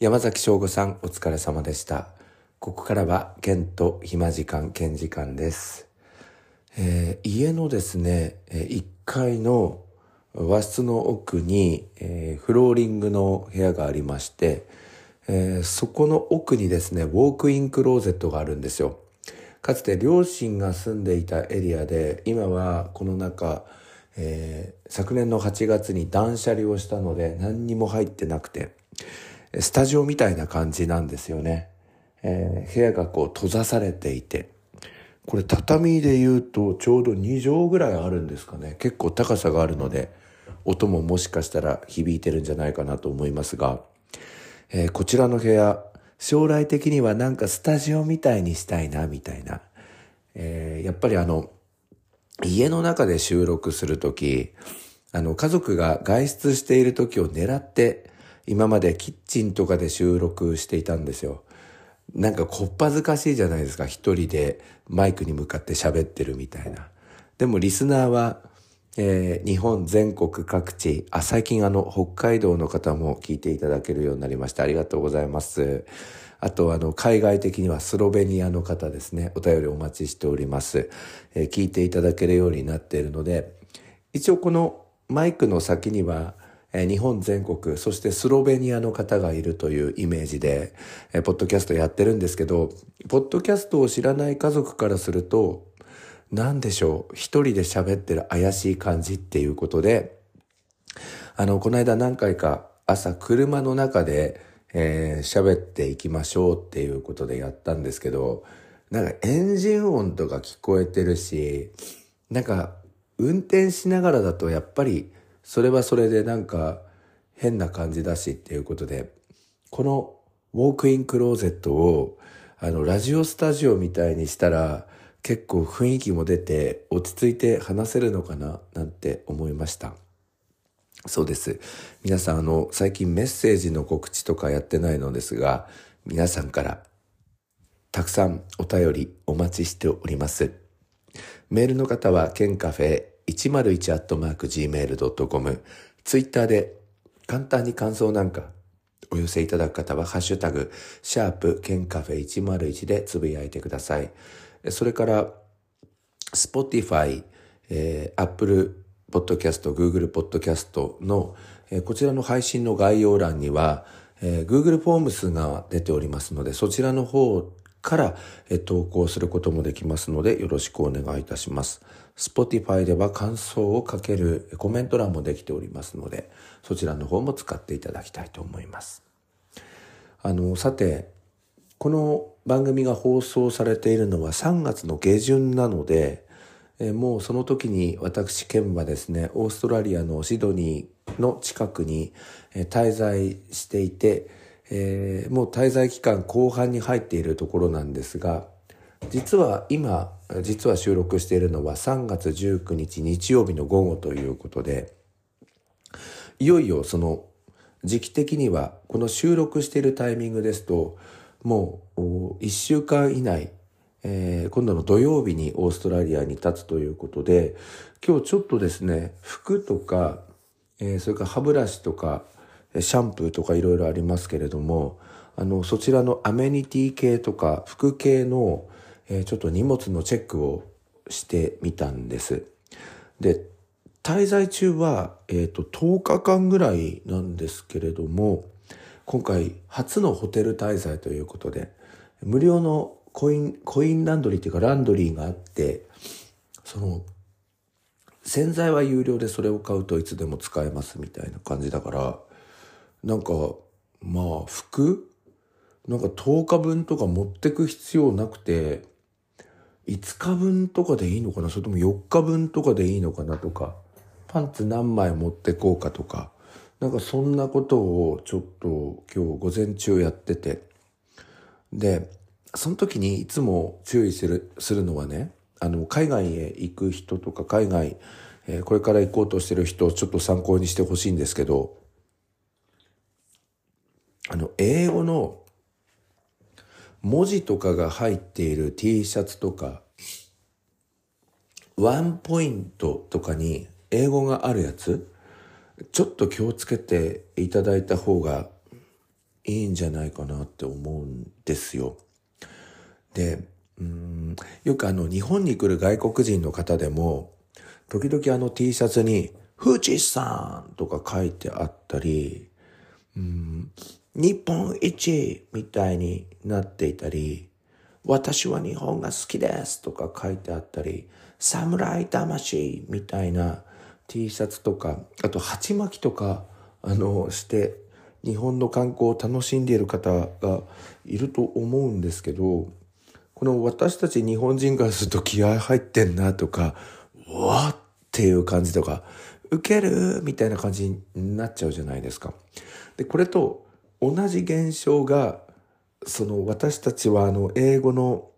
山崎翔吾さん、お疲れ様でした。ここからは、剣と暇時間、剣時間です。えー家のですね、1階の和室の奥に、えーフローリングの部屋がありまして、えーそこの奥にですね、ウォークインクローゼットがあるんですよ。かつて両親が住んでいたエリアで、今はこの中、えー昨年の8月に断捨離をしたので何にも入ってなくて、スタジオみたいな感じなんですよね。えー部屋がこう閉ざされていて、これ畳で言うとちょうど2畳ぐらいあるんですかね。結構高さがあるので、音ももしかしたら響いてるんじゃないかなと思いますが、えーこちらの部屋、将来的にはなんかスタジオみたいにしたいな、みたいな。えーやっぱりあの、家の中で収録するとき、あの、家族が外出している時を狙って、今までキッチンとかで収録していたんですよ。なんかこっぱずかしいじゃないですか。一人でマイクに向かって喋ってるみたいな。でもリスナーは、えー日本全国各地、あ、最近あの、北海道の方も聞いていただけるようになりました。ありがとうございます。あと、あの、海外的にはスロベニアの方ですね。お便りお待ちしております。えー聞いていただけるようになっているので、一応このマイクの先には、日本全国、そしてスロベニアの方がいるというイメージで、ポッドキャストやってるんですけど、ポッドキャストを知らない家族からすると、なんでしょう、一人で喋ってる怪しい感じっていうことで、あの、この間何回か朝車の中で、えー喋っていきましょうっていうことでやったんですけど、なんかエンジン音とか聞こえてるし、なんか運転しながらだとやっぱりそれはそれでなんか変な感じだしっていうことで、このウォークインクローゼットをあのラジオスタジオみたいにしたら結構雰囲気も出て落ち着いて話せるのかななんて思いました。そうです。皆さん、あの、最近メッセージの告知とかやってないのですが、皆さんからたくさんお便りお待ちしております。メールの方は、ケンカフェ 101-gmail.com、ツイッターで簡単に感想なんかお寄せいただく方は、ハッシュタグ、シャープ、ケンカフェ101でつぶやいてください。それから、Spotify、えー、Apple Podcast、Google Podcast の、えーこちらの配信の概要欄には、えー Google フォームスが出ておりますので、そちらの方から、えー投稿することもできますので、よろしくお願いいたします。Spotify では感想をかけるコメント欄もできておりますので、そちらの方も使っていただきたいと思います。あの、さて、この番組が放送されているのは3月の下旬なので、えもうその時に私、ケンはですね、オーストラリアのシドニーの近くに滞在していて、えーもう滞在期間後半に入っているところなんですが、実は今、実は収録しているのは3月19日日曜日の午後ということで、いよいよその時期的にはこの収録しているタイミングですともう1週間以内、えー今度の土曜日にオーストラリアに立つということで今日ちょっとですね服とか、えーそれから歯ブラシとかシャンプーとかいろいろありますけれどもあのそちらのアメニティ系とか服系の、えーちょっと荷物のチェックをしてみたんです。で滞在中は、えっと10日間ぐらいなんですけれども今回初のホテル滞在ということで無料のコインコインランドリーっていうかランドリーがあってその洗剤は有料でそれを買うといつでも使えますみたいな感じだからなんかまあ服？なんか10日分とか持ってく必要なくて5日分とかでいいのかな？それとも4日分とかでいいのかなとか？パンツ何枚持ってこうかとか？なんかそんなことをちょっと今日午前中やってて。でその時にいつも注意するするのはねあの海外へ行く人とか海外、えーこれから行こうとしてる人をちょっと参考にしてほしいんですけどあの英語の文字とかが入っている T シャツとかワンポイントとかに英語があるやつちょっと気をつけていただいた方がいいんじゃないかなって思うんですよ。で、うんよくあの日本に来る外国人の方でも、時々あの T シャツに富士山とか書いてあったり、うん日本一みたいになっていたり、私は日本が好きですとか書いてあったり、侍魂みたいな T シャツとか、あと鉢巻きとか、あの、して、日本の観光を楽しんでいる方がいると思うんですけど、この私たち日本人からすると気合入ってんなとか、わっていう感じとか、受けるみたいな感じになっちゃうじゃないですか。で、これと同じ現象が、その私たちはあの英語の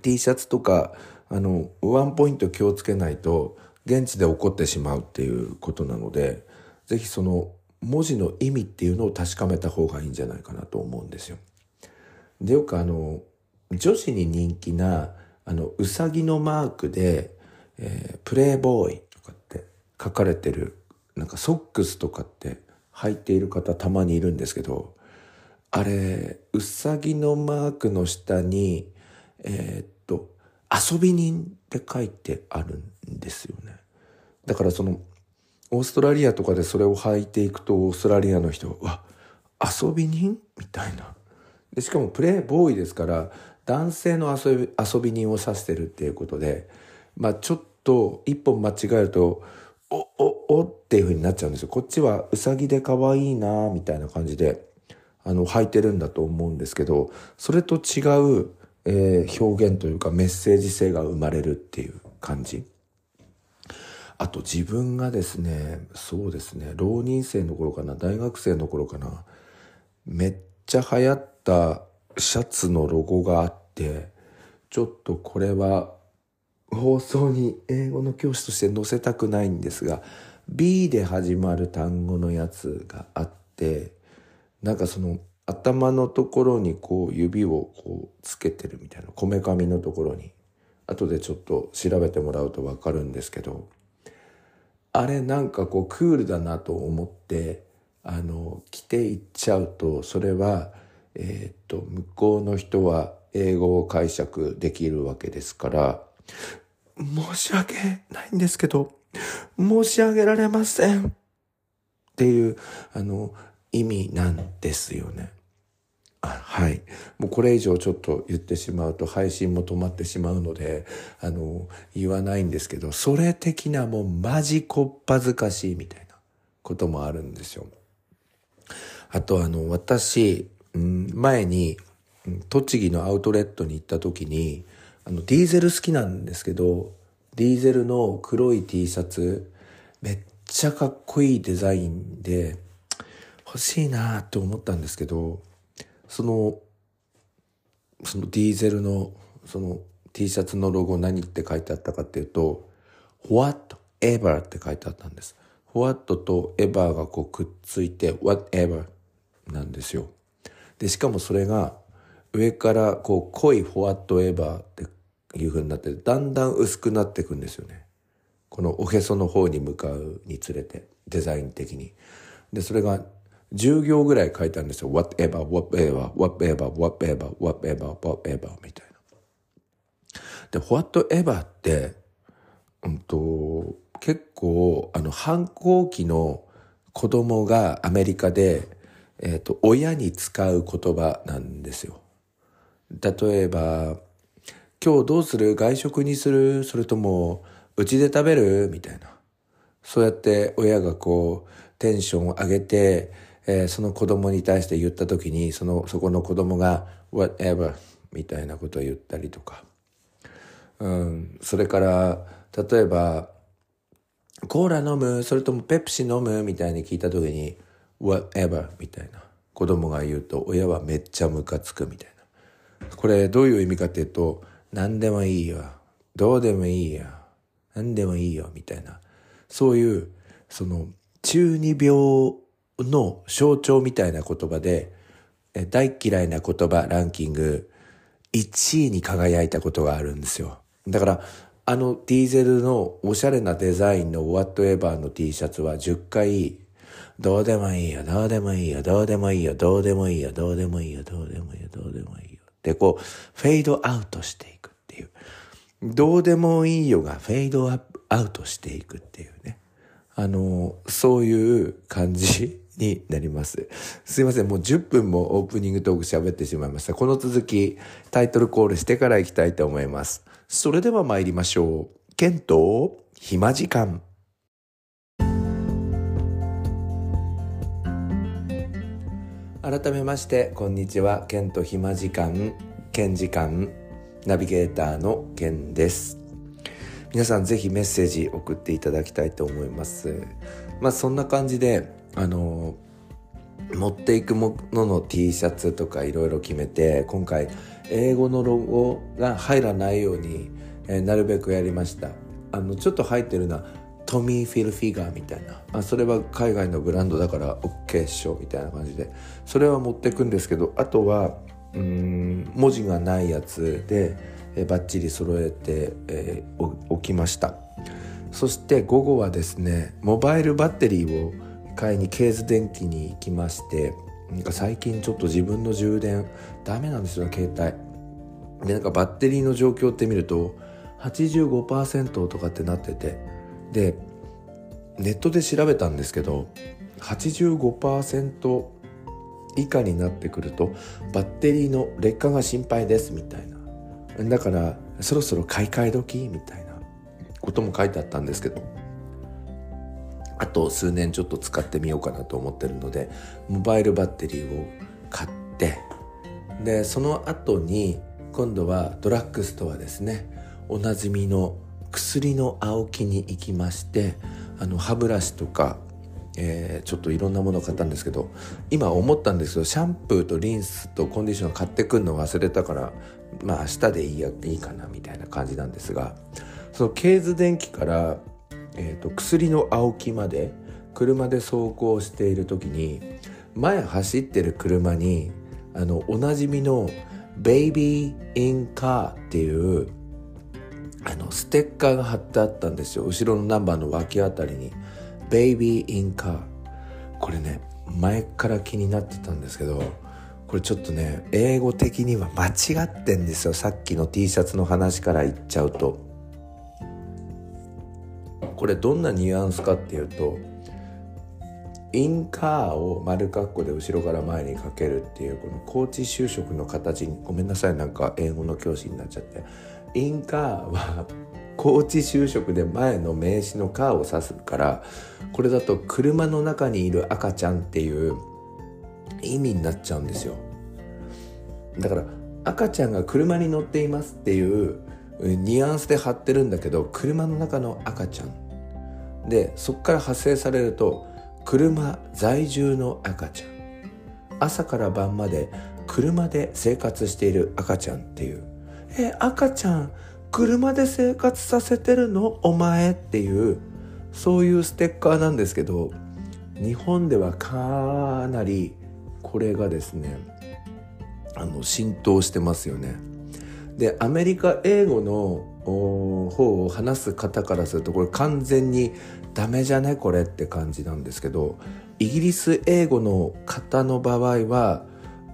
T シャツとか、あの、ワンポイント気をつけないと、現地で起こってしまうっていうことなので、ぜひその文字の意味っていうのを確かめた方がいいんじゃないかなと思うんですよ。で、よくあの、女子に人気な、あの、うさぎのマークで、えー、プレイボーイとかって書かれてる、なんかソックスとかって履いている方たまにいるんですけど、あれ、うさぎのマークの下に、えー、っと、遊び人って書いてあるんですよね。だからその、オーストラリアとかでそれを履いていくと、オーストラリアの人は、遊び人？みたいな。で、しかもプレイボーイですから、男性の遊び遊び人を指してるっていうことで、まあちょっと一本間違えると、お、お、おっていう風になっちゃうんですよ。こっちはうさぎで可愛いなみたいな感じで、あの、履いてるんだと思うんですけど、それと違う、えー、表現というかメッセージ性が生まれるっていう感じ。あと自分がですね、そうですね、浪人生の頃かな、大学生の頃かな、めっちゃ流行ったシャツのロゴがあって、ちょっとこれは放送に英語の教師として載せたくないんですが、B で始まる単語のやつがあって、なんかその頭のところにこう指をこうつけてるみたいな、こめかみのところに。後でちょっと調べてもらうとわかるんですけど、あれなんかこうクールだなと思って、あの、着ていっちゃうと、それは、え、っと、向こうの人は英語を解釈できるわけですから、申し訳ないんですけど、申し上げられません。っていう、あの、意味なんですよね。あはい。もうこれ以上ちょっと言ってしまうと配信も止まってしまうので、あの、言わないんですけど、それ的なもうマジこっぱずかしいみたいなこともあるんですよ。あとあの、私、うん、前に、栃木のアウトレットに行った時に、あの、ディーゼル好きなんですけど、ディーゼルの黒い T シャツ、めっちゃかっこいいデザインで、欲しいなって思ったんですけど、その、そのディーゼルの、その T シャツのロゴ何って書いてあったかっていうと、What ever って書いてあったんです。What と ever がこうくっついて whatever なんですよ。で、しかもそれが上からこう濃い whatever っていう風になってだんだん薄くなっていくんですよね。このおへその方に向かうにつれてデザイン的に。で、それが10行ぐらい書いてあるんですよ。whatever, whatever, whatever, whatever, whatever, whatever みたいな。で、whatever って、うんと、結構、あの、反抗期の子供がアメリカで、えっ、ー、と、親に使う言葉なんですよ。例えば、今日どうする？外食にする？それとも、うちで食べる？みたいな。そうやって親がこう、テンションを上げて、えー、その子供に対して言った時に、その、そこの子供が、whatever みたいなことを言ったりとか。うん、それから、例えば、コーラ飲む？それともペプシ飲む？みたいに聞いた時に、whatever みたいな。子供が言うと、親はめっちゃムカつくみたいな。これどういう意味かっていうと、何でもいいよ。どうでもいいよ。何でもいいよ。みたいな。そういう、その、中二病の象徴みたいな言葉で、大嫌いな言葉ランキング1位に輝いたことがあるんですよ。だから、あのディーゼルのおしゃれなデザインの Whatever の T シャツは10回どうでもいいよ、どうでもいいよ、どうでもいいよ、どうでもいいよ、どうでもいいよ、どうでもいいよ、どうでもいいよ。で、こう、フェードアウトしてう。どうでもいいよがフェードアウトしていくっていうね。あの、そういう感じになります。すいません。もう10分もオープニングトーク喋ってしまいました。この続き、タイトルコールしてから行きたいと思います。それでは参りましょう。ケント、暇時間。改めまして、こんにちは。ケント暇時間、ケン時間、ナビゲーターのケンです。皆さんぜひメッセージ送っていただきたいと思います。まあそんな感じで、あの、持っていくものの T シャツとかいろいろ決めて、今回英語のロゴが入らないように、えー、なるべくやりました。あの、ちょっと入ってるのはトミー・フィル・フィガーみたいな。あ、それは海外のブランドだから OK っしょみたいな感じで。それは持ってくんですけど、あとは、文字がないやつで、バッチリ揃えて、えー、置きました。そして午後はですねモバイルバッテリーを買いにケーズ電機に行きましてなんか最近ちょっと自分の充電ダメなんですよ携帯。でなんかバッテリーの状況って見ると85%とかってなってて。でネットで調べたんですけど85%以下になってくるとバッテリーの劣化が心配ですみたいな。だからそろそろ買い替え時みたいなことも書いてあったんですけどあと数年ちょっと使ってみようかなと思ってるのでモバイルバッテリーを買ってでその後に今度はドラッグストアですね。おなじみの薬の青木に行きましてあの歯ブラシとかえー、ちょっといろんなものを買ったんですけど今思ったんですけどシャンプーとリンスとコンディション買ってくるの忘れたからまあ明日でいいやいいかなみたいな感じなんですがそのケーズ電機から、えーと、薬の青木まで車で走行している時に前走ってる車にあのおなじみの「ベイビー・イン・カー」っていうあのステッカーが貼ってあったんですよ。後ろのナンバーの脇あたりに「ベイビー・イン・カー」これね前から気になってたんですけどこれちょっとね英語的には間違ってんですよ。さっきの T シャツの話から言っちゃうと。これどんなニュアンスかっていうとインカーを丸括弧で後ろから前にかけるっていうこの高知就職の形にごめんなさいなんか英語の教師になっちゃって。インカーは高知就職で前の名詞のカーを指すからこれだと車の中にいる赤ちゃんっていう意味になっちゃうんですよ。だから赤ちゃんが車に乗っていますっていうニュアンスで貼ってるんだけど車の中の赤ちゃん。でそこから派生されると車在住の赤ちゃん。朝から晩まで車で生活している赤ちゃんっていう。え赤ちゃん車で生活させてるの？お前っていうそういうステッカーなんですけど日本ではかなりこれがですねあの浸透してますよね。でアメリカ英語の方を話す方からするとこれ完全にダメじゃね？これって感じなんですけどイギリス英語の方の場合は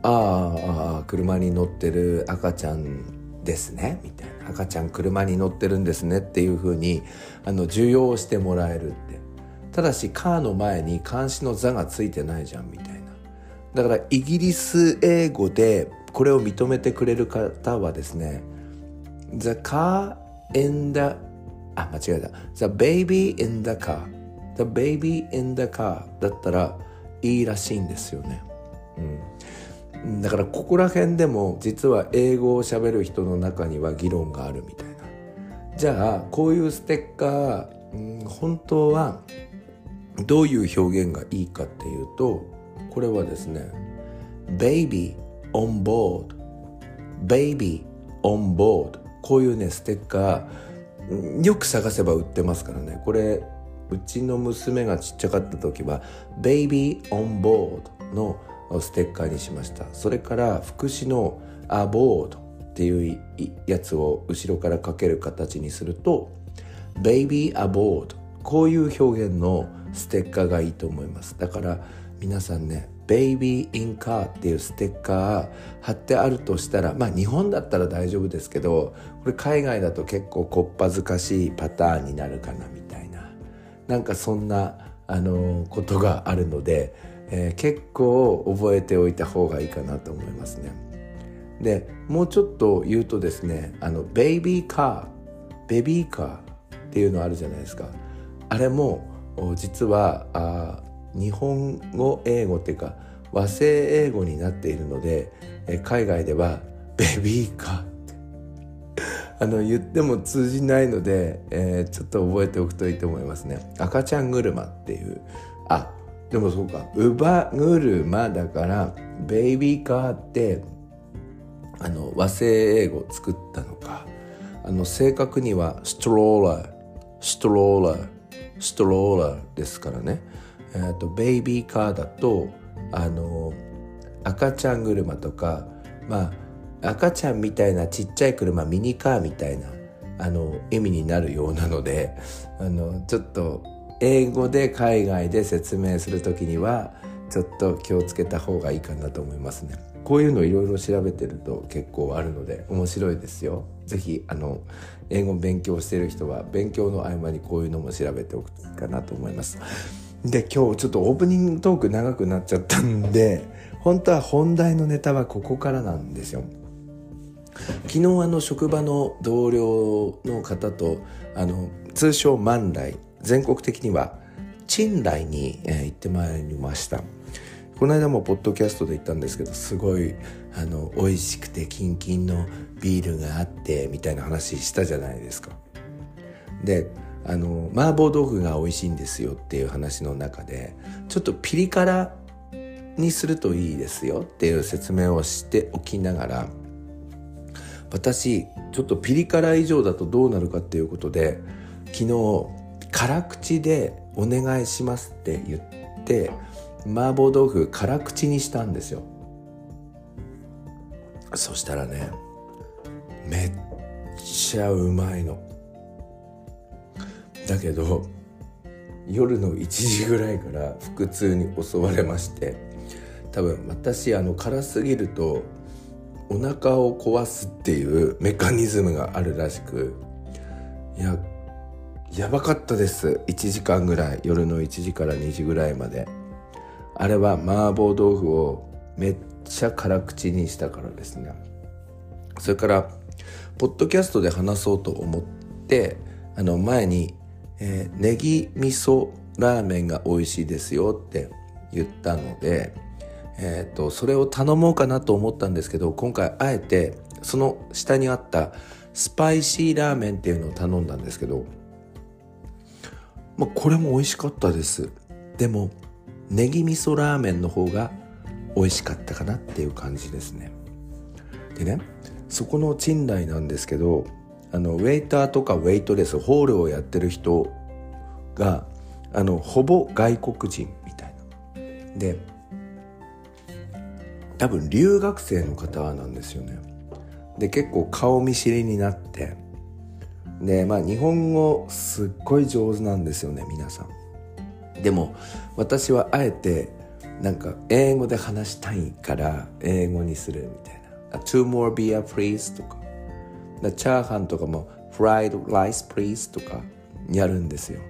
ああ車に乗ってる赤ちゃんですね？みたいな。赤ちゃん車に乗ってるんですねっていうふうにあの受容してもらえるって。ただしカーの前に監視の座がついてないじゃんみたいな。だからイギリス英語でこれを認めてくれる方はですね The car in the あ間違えた。The baby in the car. The baby in the car だったらいいらしいんですよね。うん。だからここら辺でも実は英語を喋る人の中には議論があるみたいな。じゃあこういうステッカー、本当はどういう表現がいいかっていうとこれはですね Baby on board Baby on board こういうねステッカーよく探せば売ってますからね。これうちの娘がちっちゃかった時は Baby on board のステッカーにしました。それから副詞の aboard っていうやつを後ろからかける形にすると Baby aboard こういう表現のステッカーがいいと思います。だから皆さんね「Baby in Car」っていうステッカー貼ってあるとしたらまあ日本だったら大丈夫ですけどこれ海外だと結構こっぱずかしいパターンになるかなみたいな。なんかそんなあのことがあるので、えー、結構覚えておいた方がいいかなと思いますね。でもうちょっと言うとですねあのベイビーカーベビーカーっていうのあるじゃないですかあれも実はあ日本語英語っていうか和製英語になっているので、え海外ではベビーカーって あの言っても通じないので、えー、ちょっと覚えておくといいと思いますね赤ちゃん車っていうあでもそうか。乳母車だからベイビーカーってあの和製英語を作ったのか。あの正確にはストローラーストローラーストローラーですからね、えーと、ベイビーカーだとあの赤ちゃん車とかまあ赤ちゃんみたいなちっちゃい車ミニカーみたいなあの意味になるようなのであのちょっと英語で海外で説明する時にはちょっと気をつけた方がいいかなと思いますね。こういうのいろいろ調べてると結構あるので面白いですよ。ぜひあの英語勉強してる人は勉強の合間にこういうのも調べておくといいかなと思います。で今日ちょっとオープニングトーク長くなっちゃったんで本当は本題のネタはここからなんですよ。昨日あの職場の同僚の方とあの通称万来全国的には賃来に、え、行ってまいりました。この間もポッドキャストで言ったんですけどすごいあの美味しくてキンキンのビールがあってみたいな話したじゃないですか。であの麻婆豆腐が美味しいんですよっていう話の中でちょっとピリ辛にするといいですよっていう説明をしておきながら私ちょっとピリ辛以上だとどうなるかっていうことで昨日辛口でお願いしますって言って麻婆豆腐辛口にしたんですよ。そしたらねめっちゃうまいの。だけど夜の1時ぐらいから腹痛に襲われまして多分私あの辛すぎるとお腹を壊すっていうメカニズムがあるらしくいややばかったです。1時間ぐらい。夜の1時から2時ぐらいまで。あれは麻婆豆腐をめっちゃ辛口にしたからですね。それからポッドキャストで話そうと思ってあの前に、えー、ネギ味噌ラーメンが美味しいですよって言ったので、えーと、それを頼もうかなと思ったんですけど今回あえてその下にあったスパイシーラーメンっていうのを頼んだんですけど、まあ、これも美味しかったです。でもネギ味噌ラーメンの方が美味しかったかなっていう感じですね。でねそこの賃来なんですけどあのウェイターとかウェイトレスホールをやってる人があのほぼ外国人みたいな。で多分留学生の方なんですよね。で結構顔見知りになってでまあ日本語すっごい上手なんですよね皆さん。でも私はあえてなんか英語で話したいから英語にするみたいな「two more beer please」とか。チャーハンとかも「fried rice please」とかやるんですよ。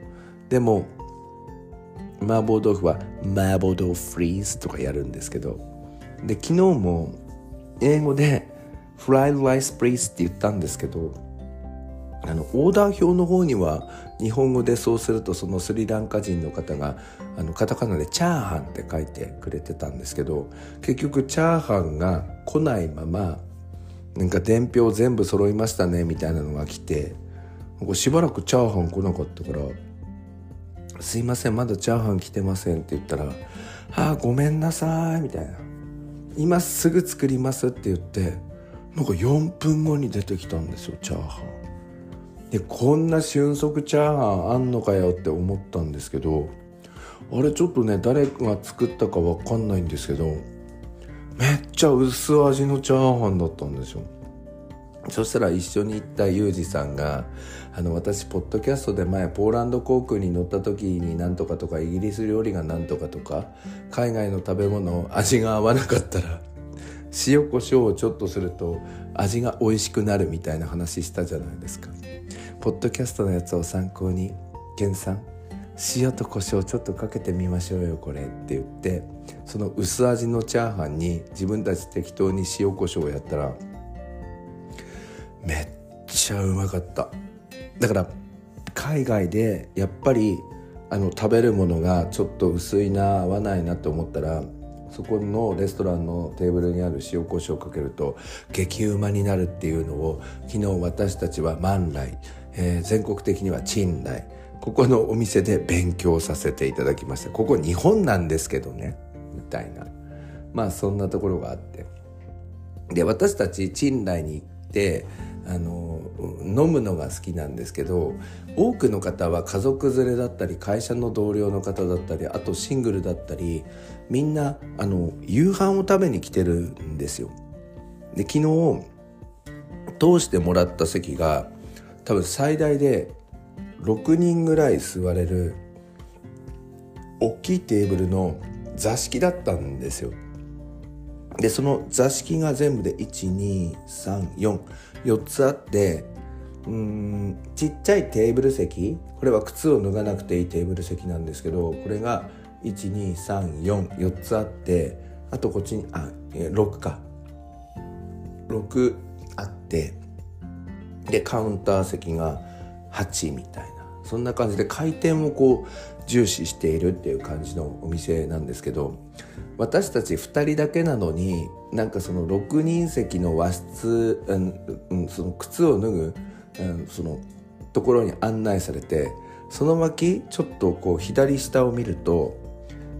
でも麻婆豆腐は「麻婆豆腐フリーズ」とかやるんですけど。で昨日も英語で「fried rice please」って言ったんですけどあのオーダー表の方には日本語でそうするとそのスリランカ人の方があのカタカナでチャーハンって書いてくれてたんですけど結局チャーハンが来ないままなんか伝票全部揃いましたねみたいなのが来てしばらくチャーハン来なかったから「すいませんまだチャーハン来てません」って言ったら「ああごめんなさい」みたいな「今すぐ作ります」って言ってなんか4分後に出てきたんですよチャーハン。でこんな瞬足チャーハンあんのかよって思ったんですけどあれちょっとね誰が作ったか分かんないんですけどめっちゃ薄味のチャーハンだったんですよ。そしたら一緒に行ったユージさんがあの私ポッドキャストで前ポーランド航空に乗った時になんとかとかイギリス料理がなんとかとか海外の食べ物味が合わなかったら塩コショウをちょっとすると味が美味しくなるみたいな話したじゃないですか。ポッドキャストのやつを参考に「ケンさん塩と胡椒ちょっとかけてみましょうよこれ」って言ってその薄味のチャーハンに自分たち適当に塩コショウをやったらめっちゃうまかった。だから海外でやっぱりあの食べるものがちょっと薄いな合わないなと思ったらそこのレストランのテーブルにある塩コショウをかけると激うまになるっていうのを昨日私たちは万来、えー、全国的には陳来。ここのお店で勉強させていただきました。ここ日本なんですけどね。みたいな。まあそんなところがあって。で私たち陳来に行ってあの飲むのが好きなんですけど多くの方は家族連れだったり会社の同僚の方だったりあとシングルだったりみんなあの夕飯を食べに来てるんですよ。で昨日通してもらった席が多分最大で6人ぐらい座れる大きいテーブルの座敷だったんですよ。でその座敷が全部で1234 4つあってうんちっちゃいテーブル席これは靴を脱がなくていいテーブル席なんですけどこれが12344つあってあとこっちにあ6か。6あってでカウンター席が8みたいな。そんな感じで回転をこう重視しているっていう感じのお店なんですけど私たち2人だけなのになんかその6人席の和室、うん、その靴を脱ぐ、うん、そのところに案内されてその脇ちょっとこう左下を見ると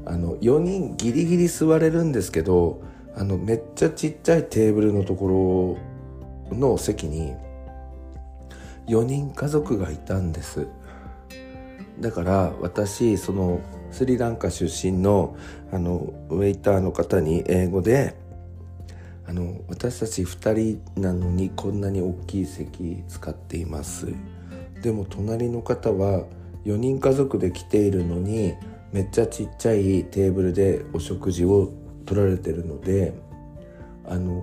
あの4人ギリギリ座れるんですけどあのめっちゃちっちゃいテーブルのところの席に4人家族がいたんです。だから私そのスリランカ出身のあのウェイターの方に英語であの私たち2人なのにこんなに大きい席使っています。でも隣の方は4人家族で来ているのにめっちゃちっちゃいテーブルでお食事を取られてるのであの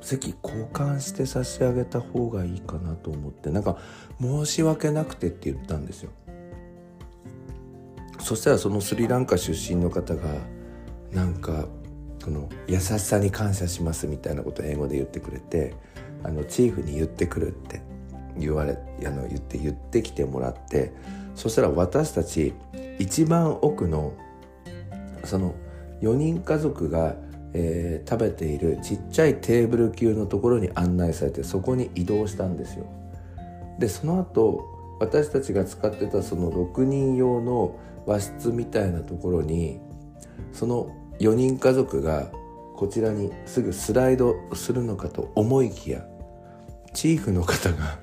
席交換して差し上げた方がいいかなと思ってなんか申し訳なくてって言ったんですよ。そしたらそのスリランカ出身の方がなんかその優しさに感謝しますみたいなことを英語で言ってくれてあのチーフに言ってくるって言われあの言って言ってきてもらってそしたら私たち一番奥のその4人家族が、えー、食べているちっちゃいテーブル級のところに案内されてそこに移動したんですよ。でその後私たちが使ってたその6人用の和室みたいなところにその4人家族がこちらにすぐスライドするのかと思いきやチーフの方が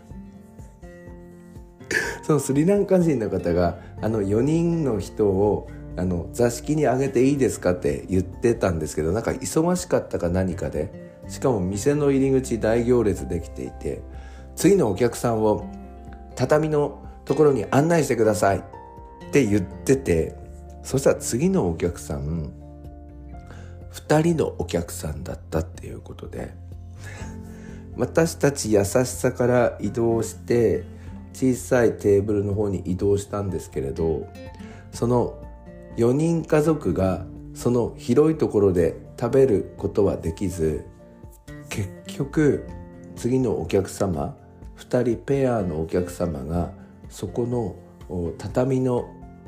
そのスリランカ人の方があの4人の人をあの座敷にあげていいですかって言ってたんですけどなんか忙しかったか何かでしかも店の入り口大行列できていて次のお客さんを畳のところに案内してくださいって言っててそしたら次のお客さん2人のお客さんだったっていうことで私たち優しさから移動して小さいテーブルの方に移動したんですけれどその4人家族がその広いところで食べることはできず結局次のお客様2人ペアのお客様がそこの畳の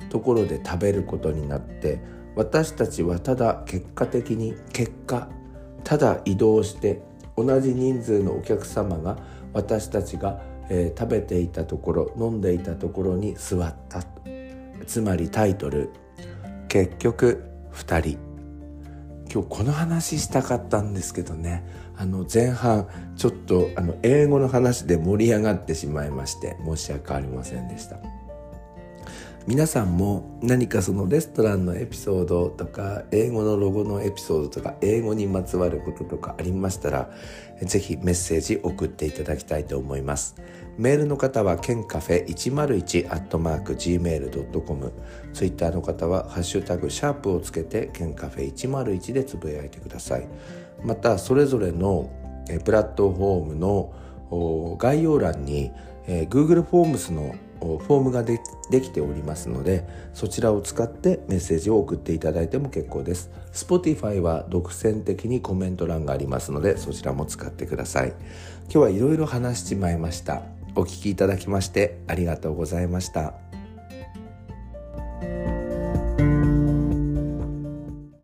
ところで食べることになって私たちはただ結果的に結果ただ移動して同じ人数のお客様が私たちが、えー、食べていたところ飲んでいたところに座ったつまりタイトル「結局2人」今日この話したかったんですけどね。あの前半ちょっとあの英語の話で盛り上がってしまいまして申し訳ありませんでした。皆さんも何かそのレストランのエピソードとか英語のロゴのエピソードとか英語にまつわることとかありましたらぜひメッセージ送っていただきたいと思います。メールの方はケンカフェ101アットマーク Gmail.com ツイッターの方はハッシュタグシャープをつけてケンカフェ101でつぶやいてください。またそれぞれのプラットフォームの概要欄に Google フォームスのフォームができておりますのでそちらを使ってメッセージを送っていただいても結構です。Spotify は独占的にコメント欄がありますのでそちらも使ってください。今日はいろいろ話しちまいました。お聴きいただきましてありがとうございました。